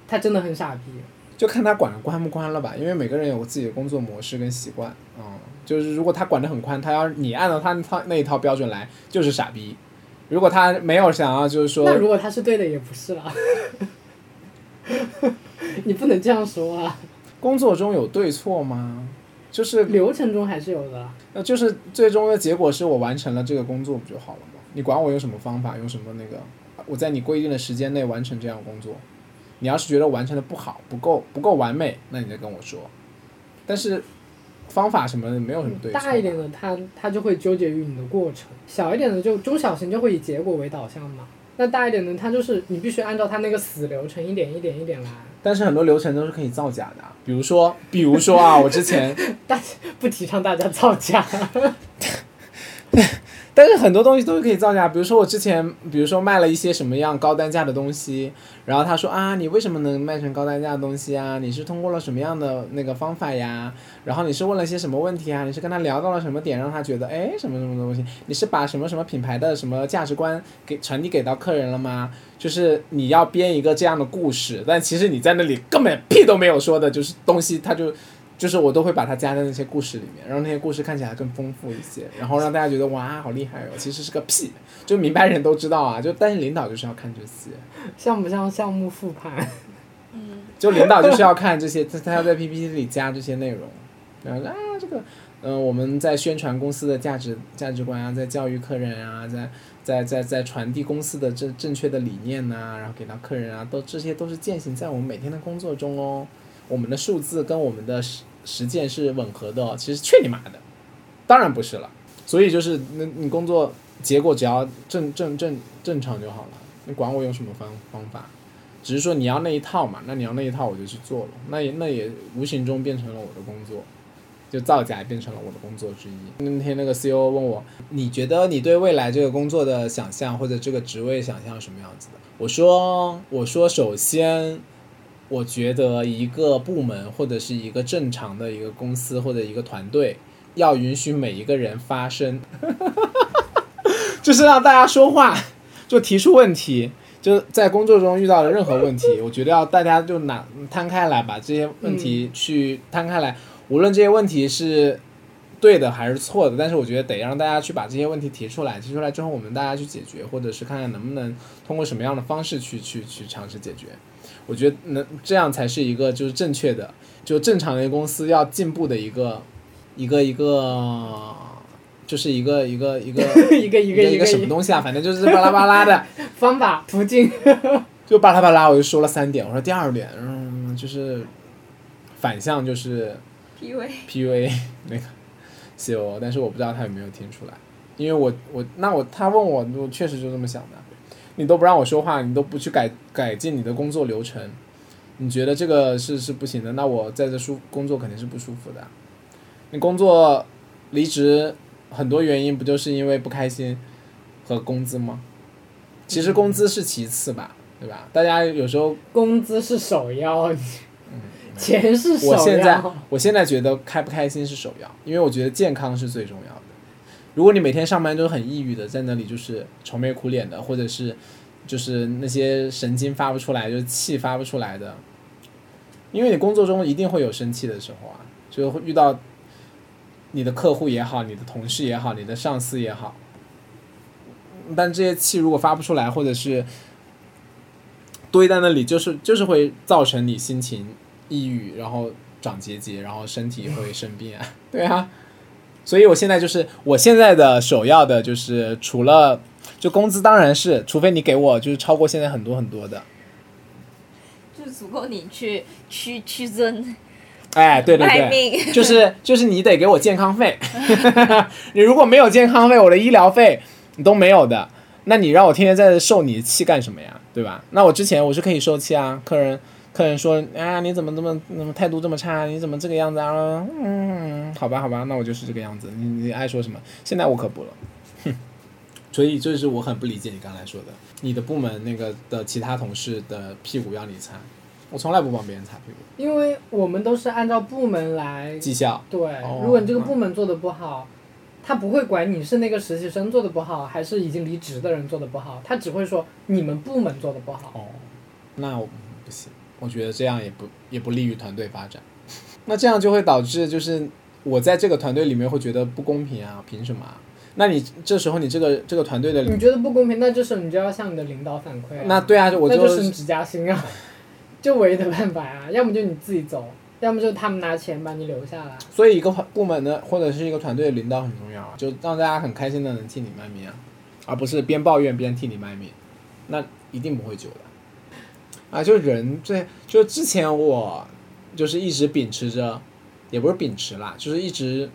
他真的很傻逼。就看他管得宽不宽了吧，因为每个人有自己的工作模式跟习惯，嗯，就是如果他管得很宽，他要你按照他那套那一套标准来，就是傻逼。如果他没有想要就是说，那如果他是对的，也不是了。你不能这样说啊，工作中有对错吗？就是流程中还是有的。那，就是最终的结果是我完成了这个工作不就好了吗？你管我用什么方法，用什么那个，我在你规定的时间内完成这样工作。你要是觉得完成的不好、不够、不够完美，那你再跟我说。但是方法什么的没有什么对错。大一点的他他就会纠结于你的过程，小一点的就中小型就会以结果为导向嘛。那大一点的他就是你必须按照他那个死流程一点一点一点来，但是很多流程都是可以造假的啊，比如说，比如说啊，我之前 大，不提倡大家造假。但是很多东西都是可以造假，比如说我之前，比如说卖了一些什么样高单价的东西，然后他说啊，你为什么能卖成高单价的东西啊？你是通过了什么样的那个方法呀？然后你是问了些什么问题啊？你是跟他聊到了什么点，让他觉得哎什么什么东西？你是把什么什么品牌的什么价值观给传递给到客人了吗？就是你要编一个这样的故事，但其实你在那里根本屁都没有说的，就是东西他就。就是我都会把它加在那些故事里面，让那些故事看起来更丰富一些，然后让大家觉得哇好厉害哦，其实是个屁，就明白人都知道啊，就但是领导就是要看这些，像不像项目复盘？嗯。就领导就是要看这些，他他要在 PPT 里加这些内容，然后啊这个，嗯、我们在宣传公司的价值价值观啊，在教育客人啊，在在在在传递公司的正正确的理念呐、然后给到客人啊，都这些都是践行在我们每天的工作中哦，我们的数字跟我们的实践是吻合的，其实去你妈的，当然不是了，所以就是那你工作结果只要正正正正常就好了，你管我用什么方方法。只是说你要那一套嘛，那你要那一套我就去做了，那也那也无形中变成了我的工作，就造假变成了我的工作之一。那天那个 CEO 问我，你觉得你对未来这个工作的想象或者这个职位想象什么样子的？我说，我说首先，我觉得一个部门或者是一个正常的一个公司或者一个团队，要允许每一个人发声，就是让大家说话，就提出问题。就在工作中遇到了任何问题，我觉得要大家就拿摊开来，把这些问题去摊开来，无论这些问题是对的还是错的，但是我觉得得让大家去把这些问题提出来，提出来之后我们大家去解决，或者是看看能不能通过什么样的方式去去去尝试解决。我觉得能这样才是一个就是正确的，就正常的公司要进步的一个一个一个，就是一个一个一个 一个一个一个什么东西啊，反正就是巴拉巴拉的。方法途径，就巴拉巴拉，我就说了三点。我说第二点，嗯，就是反向就是 PUA PUA 那个 CO，但是我不知道他有没有听出来，因为我我那我他问我，我确实就这么想的。你都不让我说话，你都不去改改进你的工作流程，你觉得这个是是不行的，那我在这舒工作肯定是不舒服的。你工作离职很多原因不就是因为不开心和工资吗？其实工资是其次吧，对吧？大家有时候工资是首要，钱是首要。我现在我现在觉得开不开心是首要，因为我觉得健康是最重要的。如果你每天上班都很抑郁的，在那里就是愁眉苦脸的，或者是就是那些神经发不出来，就是气发不出来的，因为你工作中一定会有生气的时候啊，就会遇到你的客户也好，你的同事也好，你的上司也好，但这些气如果发不出来，或者是堆在那里，就是就是会造成你心情抑郁，然后长结节，然后身体会生病啊，对啊。所以我现在就是我现在的首要的就是除了就工资当然是，除非你给我就是超过现在很多很多的，就是足够你去屈屈尊哎，对对对，就是就是你得给我健康费，你如果没有健康费，我的医疗费你都没有的，那你让我天天在这受你的气干什么呀？对吧？那我之前我是可以受气啊，客人客人说啊你怎么这么怎么态度这么差？你怎么这个样子啊？嗯，好吧好吧，那我就是这个样子，你你爱说什么？现在我可不了，哼。所以这是我很不理解你刚才说的，你的部门那个的其他同事的屁股要你擦，我从来不帮别人擦屁股，因为我们都是按照部门来绩效。对，哦如果你这个部门做的不好，他不会管你是那个实习生做的不好，还是已经离职的人做的不好，他只会说你们部门做的不好。哦，那我觉得这样也不也不利于团队发展。那这样就会导致就是我在这个团队里面会觉得不公平啊，凭什么啊？那你这时候你这个这个团队的，你觉得不公平，那这时候你就要向你的领导反馈、啊。那对啊，我就升职加薪啊，就唯一的办法啊，要么就你自己走，要么就他们拿钱把你留下来。所以一个部门的或者是一个团队的领导很重要啊，就让大家很开心的能替你卖命啊，而不是边抱怨边替你卖命，那一定不会久的。啊，就人最就之前我就是一直秉持着，也不是秉持啦，就是一直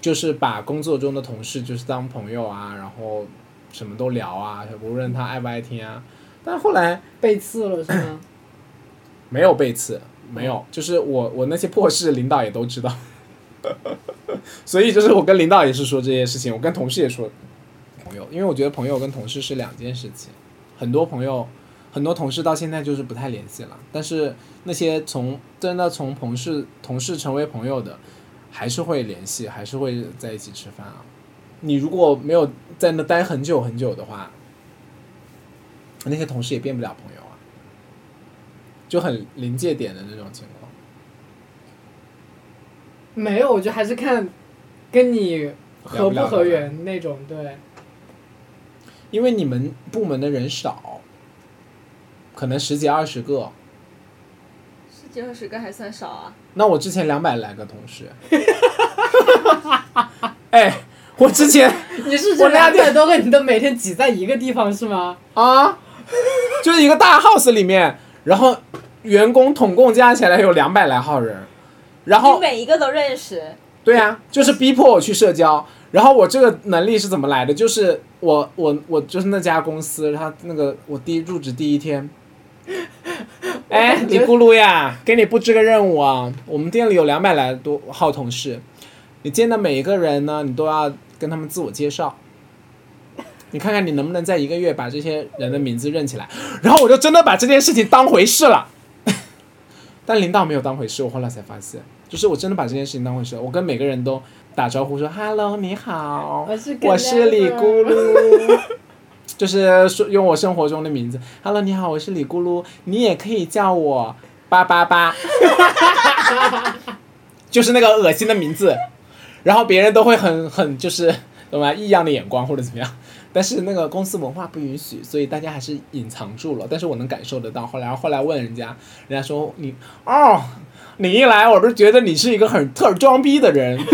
就是把工作中的同事就是当朋友啊，然后什么都聊啊，无论他爱不爱听啊。但后来背刺了是吗？没有背刺，没有，就是我我那些破事，领导也都知道，所以就是我跟领导也是说这些事情，我跟同事也说朋友，因为我觉得朋友跟同事是两件事情，很多朋友。很多同事到现在就是不太联系了，但是那些从真的从同事同事成为朋友的，还是会联系，还是会在一起吃饭啊。你如果没有在那待很久很久的话，那些同事也变不了朋友啊，就很临界点的那种情况。没有，我觉得还是看跟你合不合缘那种，对。因为你们部门的人少，可能十几二十个。十几二十个还算少啊。那我之前两百来个同事，哎，我之前 你是这我那两百多个，你都每天挤在一个地方是吗？啊，就是一个大 house 里面，然后员工统共加起来有两百来号人，然你后每一个都认识，对啊，就是逼迫我去社交。然后我这个能力是怎么来的？就是我我我就是那家公司，他那个我第一入职第一天，哎，李咕噜呀，给你布置个任务啊！我们店里有两百来多号同事，你见到每一个人呢，你都要跟他们自我介绍。你看看你能不能在一个月把这些人的名字认起来？然后我就真的把这件事情当回事了。但领导没有当回事，我后来才发现，就是我真的把这件事情当回事。我跟每个人都打招呼说 “hello，你好，我是我是李咕噜”，就是说用我生活中的名字 “hello，你好，我是李咕噜”，你也可以叫我八八八，就是那个恶心的名字，然后别人都会很很就是懂吗？异样的眼光或者怎么样。但是那个公司文化不允许，所以大家还是隐藏住了。但是我能感受得到。后来后来问人家，人家说你哦，你一来我就觉得你是一个很特装逼的人。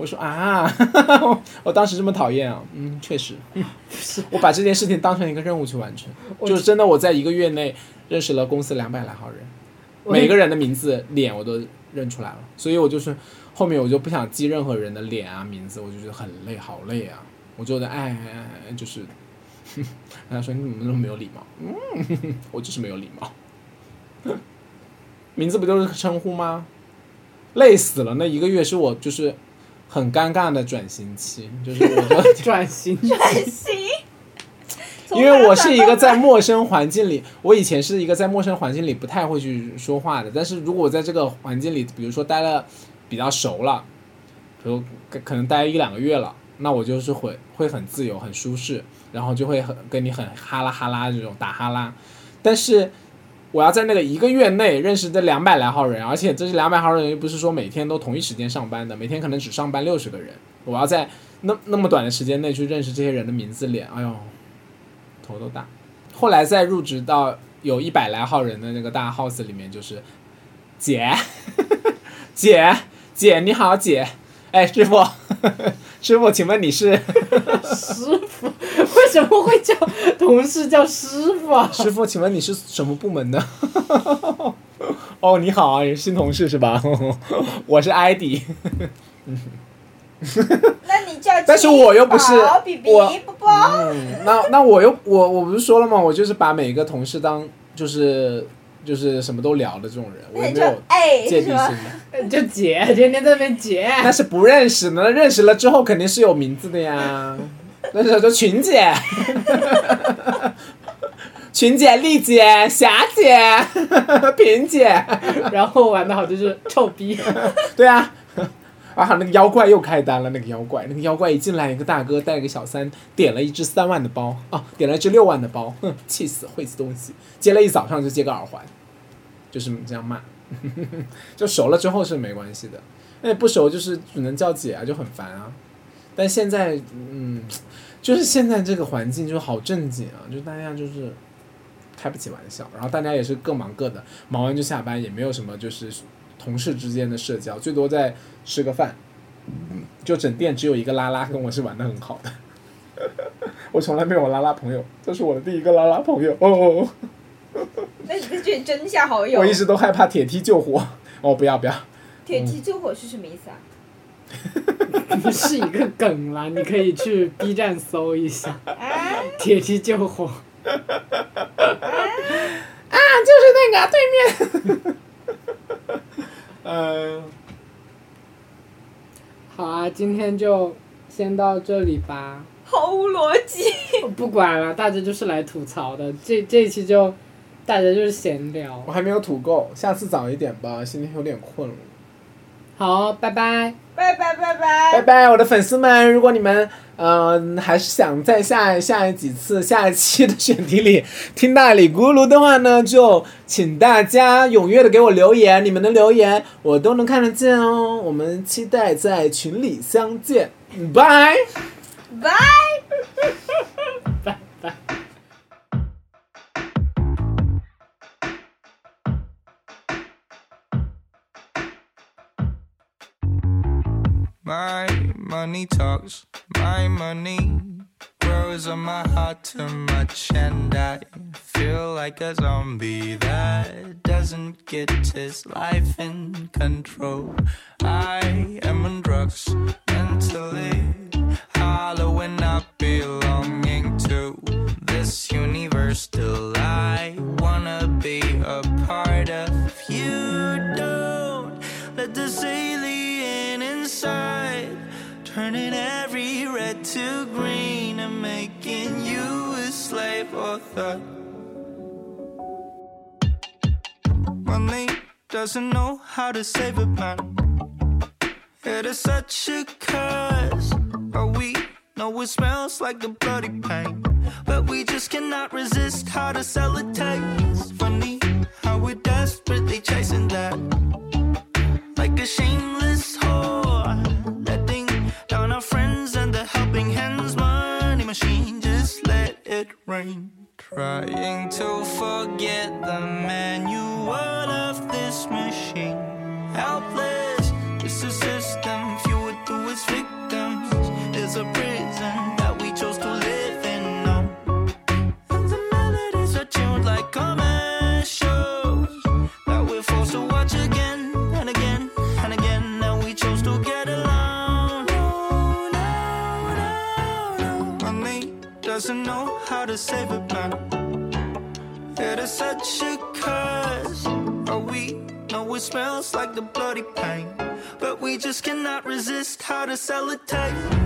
我说啊，我当时这么讨厌啊，嗯，确实，我把这件事情当成一个任务去完成，就是真的我在一个月内认识了公司两百来号人，每个人的名字、脸我都认出来了，所以我就是后面我就不想记任何人的脸啊、名字，我就觉得很累，好累啊，我就在哎哎哎，就是，跟 他说你怎么那么没有礼貌？嗯，我就是没有礼貌。名字不就是称呼吗？累死了，那一个月是我就是很尴尬的转型期，就是我就转型，转型。因为我是一个在陌生环境里，我以前是一个在陌生环境里不太会去说话的，但是如果我在这个环境里，比如说待了比较熟了，比如可可能待一两个月了，那我就是会会很自由、很舒适，然后就会很跟你很哈拉哈拉这种打哈拉，但是我要在那个一个月内认识这两百来号人，而且这是两百号人又不是说每天都同一时间上班的，每天可能只上班六十个人，我要在那那么短的时间内去认识这些人的名字脸，哎呦。头都大。后来再入职到有一百来号人的那个大 house 里面，就是姐，姐，姐你好，姐，哎，师傅，师傅，请问你是师傅，为什么会叫同事叫师傅啊？师傅？请问你是什么部门的？哦，你好啊，你是新同事是吧？我是艾迪。那你叫，但是我又不是我那那我又我我不是说了吗？我就是把每个同事当就是就是什么都聊的这种人，我也没有哎芥蒂心？的。就姐，天天在那边姐，那是不认识的，那认识了之后肯定是有名字的呀。那时候就群姐，群姐、丽姐、霞姐、萍姐，然后玩的好就是臭逼，对啊。啊，那个妖怪又开单了。那个妖怪，那个妖怪一进来，一个大哥带个小三，点了一只三万的包啊，点了一只六万的包，哼，气死，晦气东西，接了一早上就接个耳环，就是这样骂。就熟了之后是没关系的，那不熟就是只能叫姐啊，就很烦啊。但现在，嗯，就是现在这个环境就好正经啊，就大家就是开不起玩笑，然后大家也是各忙各的，忙完就下班，也没有什么就是同事之间的社交，最多在吃个饭。就整店只有一个拉拉跟我是玩的很好的，我从来没有拉拉朋友，这是我的第一个拉拉朋友哦。那你这里争一下好友我。一直都害怕铁梯救火，哦不要不要，铁梯救火是什么意思啊？不是一个梗啦，你可以去 B 站搜一下啊，铁梯救火。啊就是那个对面，嗯。好啊，今天就先到这里吧。毫无逻辑。不管了，大家就是来吐槽的。这这一期就大家就是闲聊我。还没有吐够，下次早一点吧，今天有点困了。好，拜拜。拜拜拜拜。拜拜，我的粉丝们！如果你们嗯、呃还是想在下下几次下一期的选题里听到李咕噜的话呢，就请大家踊跃的给我留言，你们的留言我都能看得见哦。我们期待在群里相见，拜。拜。拜 money talks, my money grows on my heart too much, and I feel like a zombie that doesn't get his life in control. I am on drugs mentally, hollowing up, belonging or thug. Money doesn't know how to save a man. It is such a curse, but we know it smells like the bloody pain. But we just cannot resist how to sell it tastes. Funny how we're desperately chasing that like a shameless whore. Letting down our friends and the helping hands. Money machine, just let it rain. Trying to forget the manual of this machine. Helpless, it's a system. Few with its victims. It's a how to save a man. It is such a curse. Oh, we know it smells like the bloody pain. But we just cannot resist how to sell it tastes.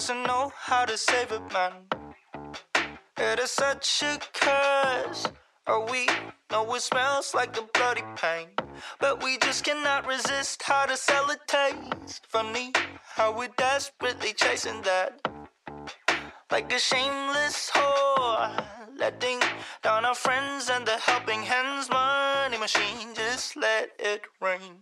Doesn't know how to save a man. It is such a curse. Oh, we know it smells like the bloody pain. But we just cannot resist how to sell it taste. Funny how we're desperately chasing that. Like a shameless whore. Letting down our friends and the helping hands. Money machine, just let it rain.